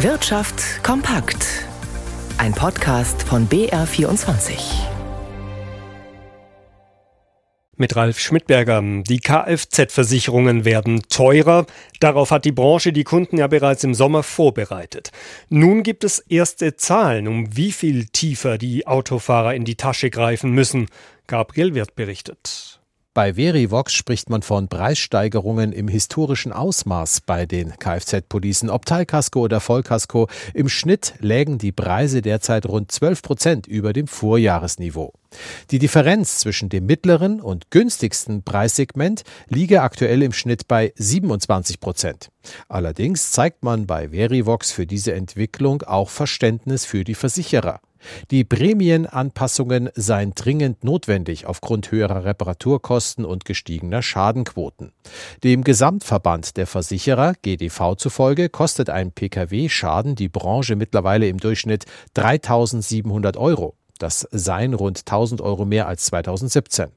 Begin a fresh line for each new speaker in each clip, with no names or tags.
Wirtschaft kompakt. Ein Podcast von BR24.
Mit Ralf Schmidberger. Die Kfz-Versicherungen werden teurer. Darauf hat die Branche die Kunden ja bereits im Sommer vorbereitet. Nun gibt es erste Zahlen, um wie viel tiefer die Autofahrer in die Tasche greifen müssen. Gabriel Wirth berichtet.
Bei Verivox spricht man von Preissteigerungen im historischen Ausmaß bei den Kfz-Policen, ob Teilkasko oder Vollkasko. Im Schnitt lägen die Preise derzeit rund 12 Prozent über dem Vorjahresniveau. Die Differenz zwischen dem mittleren und günstigsten Preissegment liege aktuell im Schnitt bei 27 Prozent. Allerdings zeigt man bei Verivox für diese Entwicklung auch Verständnis für die Versicherer. Die Prämienanpassungen seien dringend notwendig aufgrund höherer Reparaturkosten und gestiegener Schadenquoten. Dem Gesamtverband der Versicherer GDV zufolge kostet ein Pkw-Schaden die Branche mittlerweile im Durchschnitt 3700 Euro. Das seien rund 1000 Euro mehr als 2017.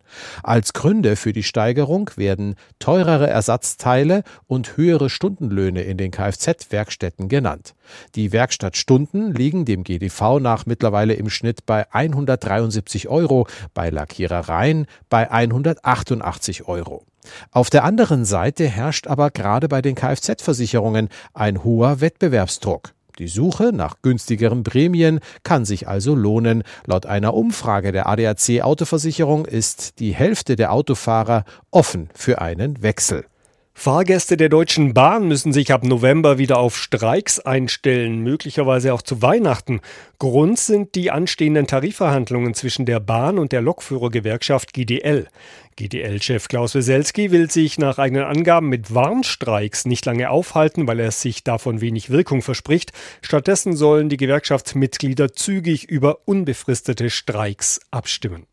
Als Gründe für die Steigerung werden teurere Ersatzteile und höhere Stundenlöhne in den Kfz-Werkstätten genannt. Die Werkstattstunden liegen dem GDV nach mittlerweile im Schnitt bei 173 Euro, bei Lackierereien bei 188 Euro. Auf der anderen Seite herrscht aber gerade bei den Kfz-Versicherungen ein hoher Wettbewerbsdruck. Die Suche nach günstigeren Prämien kann sich also lohnen. Laut einer Umfrage der ADAC Autoversicherung ist die Hälfte der Autofahrer offen für einen Wechsel.
Fahrgäste der Deutschen Bahn müssen sich ab November wieder auf Streiks einstellen, möglicherweise auch zu Weihnachten. Grund sind die anstehenden Tarifverhandlungen zwischen der Bahn und der Lokführergewerkschaft GDL. GDL-Chef Klaus Weselski will sich nach eigenen Angaben mit Warnstreiks nicht lange aufhalten, weil er sich davon wenig Wirkung verspricht. Stattdessen sollen die Gewerkschaftsmitglieder zügig über unbefristete Streiks abstimmen.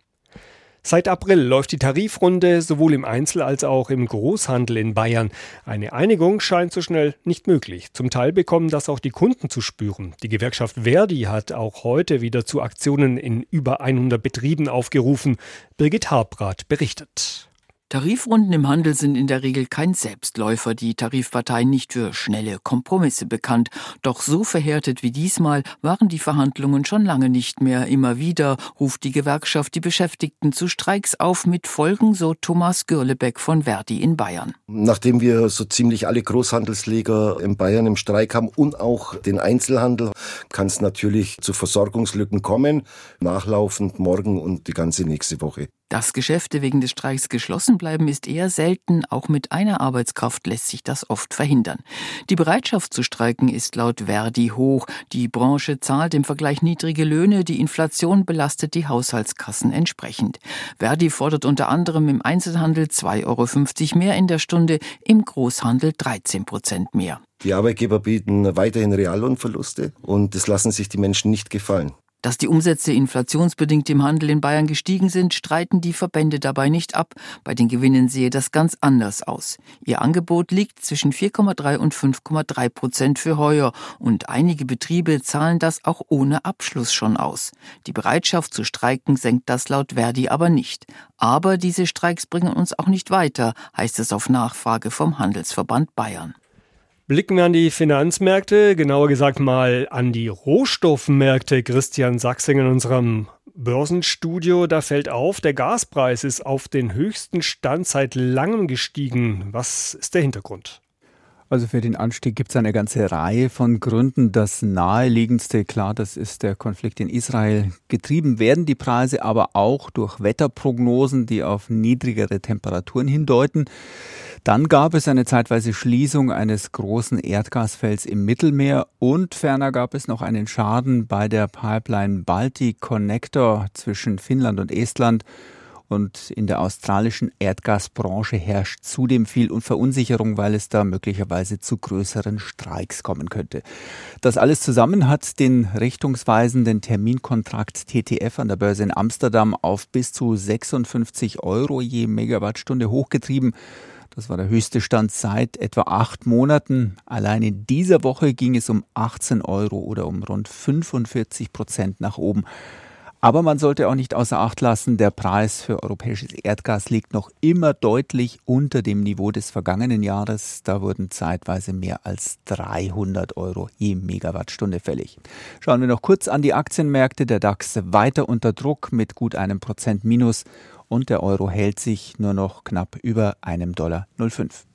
Seit April läuft die Tarifrunde sowohl im Einzel- als auch im Großhandel in Bayern. Eine Einigung scheint so schnell nicht möglich. Zum Teil bekommen das auch die Kunden zu spüren. Die Gewerkschaft Verdi hat auch heute wieder zu Aktionen in über 100 Betrieben aufgerufen. Birgit Harbrath berichtet.
Tarifrunden im Handel sind in der Regel kein Selbstläufer, die Tarifparteien nicht für schnelle Kompromisse bekannt. Doch so verhärtet wie diesmal waren die Verhandlungen schon lange nicht mehr. Immer wieder ruft die Gewerkschaft die Beschäftigten zu Streiks auf mit Folgen, so Thomas Gürlebeck von Verdi in Bayern.
Nachdem wir so ziemlich alle Großhandelsleger in Bayern im Streik haben und auch den Einzelhandel, kann es natürlich zu Versorgungslücken kommen, nachlaufend morgen und die ganze nächste Woche.
Dass Geschäfte wegen des Streiks geschlossen bleiben, ist eher selten. Auch mit einer Arbeitskraft lässt sich das oft verhindern. Die Bereitschaft zu streiken ist laut Verdi hoch. Die Branche zahlt im Vergleich niedrige Löhne. Die Inflation belastet die Haushaltskassen entsprechend. Verdi fordert unter anderem im Einzelhandel 2,50 Euro mehr in der Stunde, im Großhandel 13 Prozent mehr.
Die Arbeitgeber bieten weiterhin Reallohnverluste und das lassen sich die Menschen nicht gefallen.
Dass die Umsätze inflationsbedingt im Handel in Bayern gestiegen sind, streiten die Verbände dabei nicht ab. Bei den Gewinnen sehe das ganz anders aus. Ihr Angebot liegt zwischen 4,3 und 5,3 Prozent für heuer und einige Betriebe zahlen das auch ohne Abschluss schon aus. Die Bereitschaft zu streiken senkt das laut Verdi aber nicht. Aber diese Streiks bringen uns auch nicht weiter, heißt es auf Nachfrage vom Handelsverband Bayern.
Blicken wir an die Finanzmärkte, genauer gesagt mal an die Rohstoffmärkte. Christian Sachsing in unserem Börsenstudio, da fällt auf, der Gaspreis ist auf den höchsten Stand seit langem gestiegen. Was ist der Hintergrund?
Also für den Anstieg gibt es eine ganze Reihe von Gründen. Das naheliegendste, klar, das ist der Konflikt in Israel. Getrieben werden die Preise aber auch durch Wetterprognosen, die auf niedrigere Temperaturen hindeuten. Dann gab es eine zeitweise Schließung eines großen Erdgasfelds im Mittelmeer und ferner gab es noch einen Schaden bei der Pipeline Baltic Connector zwischen Finnland und Estland. Und in der australischen Erdgasbranche herrscht zudem viel Verunsicherung, weil es da möglicherweise zu größeren Streiks kommen könnte. Das alles zusammen hat den richtungsweisenden Terminkontrakt TTF an der Börse in Amsterdam auf bis zu 56 Euro je Megawattstunde hochgetrieben. Das war der höchste Stand seit etwa acht Monaten. Allein in dieser Woche ging es um 18 Euro oder um rund 45 Prozent nach oben. Aber man sollte auch nicht außer Acht lassen, der Preis für europäisches Erdgas liegt noch immer deutlich unter dem Niveau des vergangenen Jahres. Da wurden zeitweise mehr als 300 Euro je Megawattstunde fällig. Schauen wir noch kurz an die Aktienmärkte. Der DAX weiter unter Druck mit gut einem Prozent Minus und der Euro hält sich nur noch knapp über einem Dollar 05.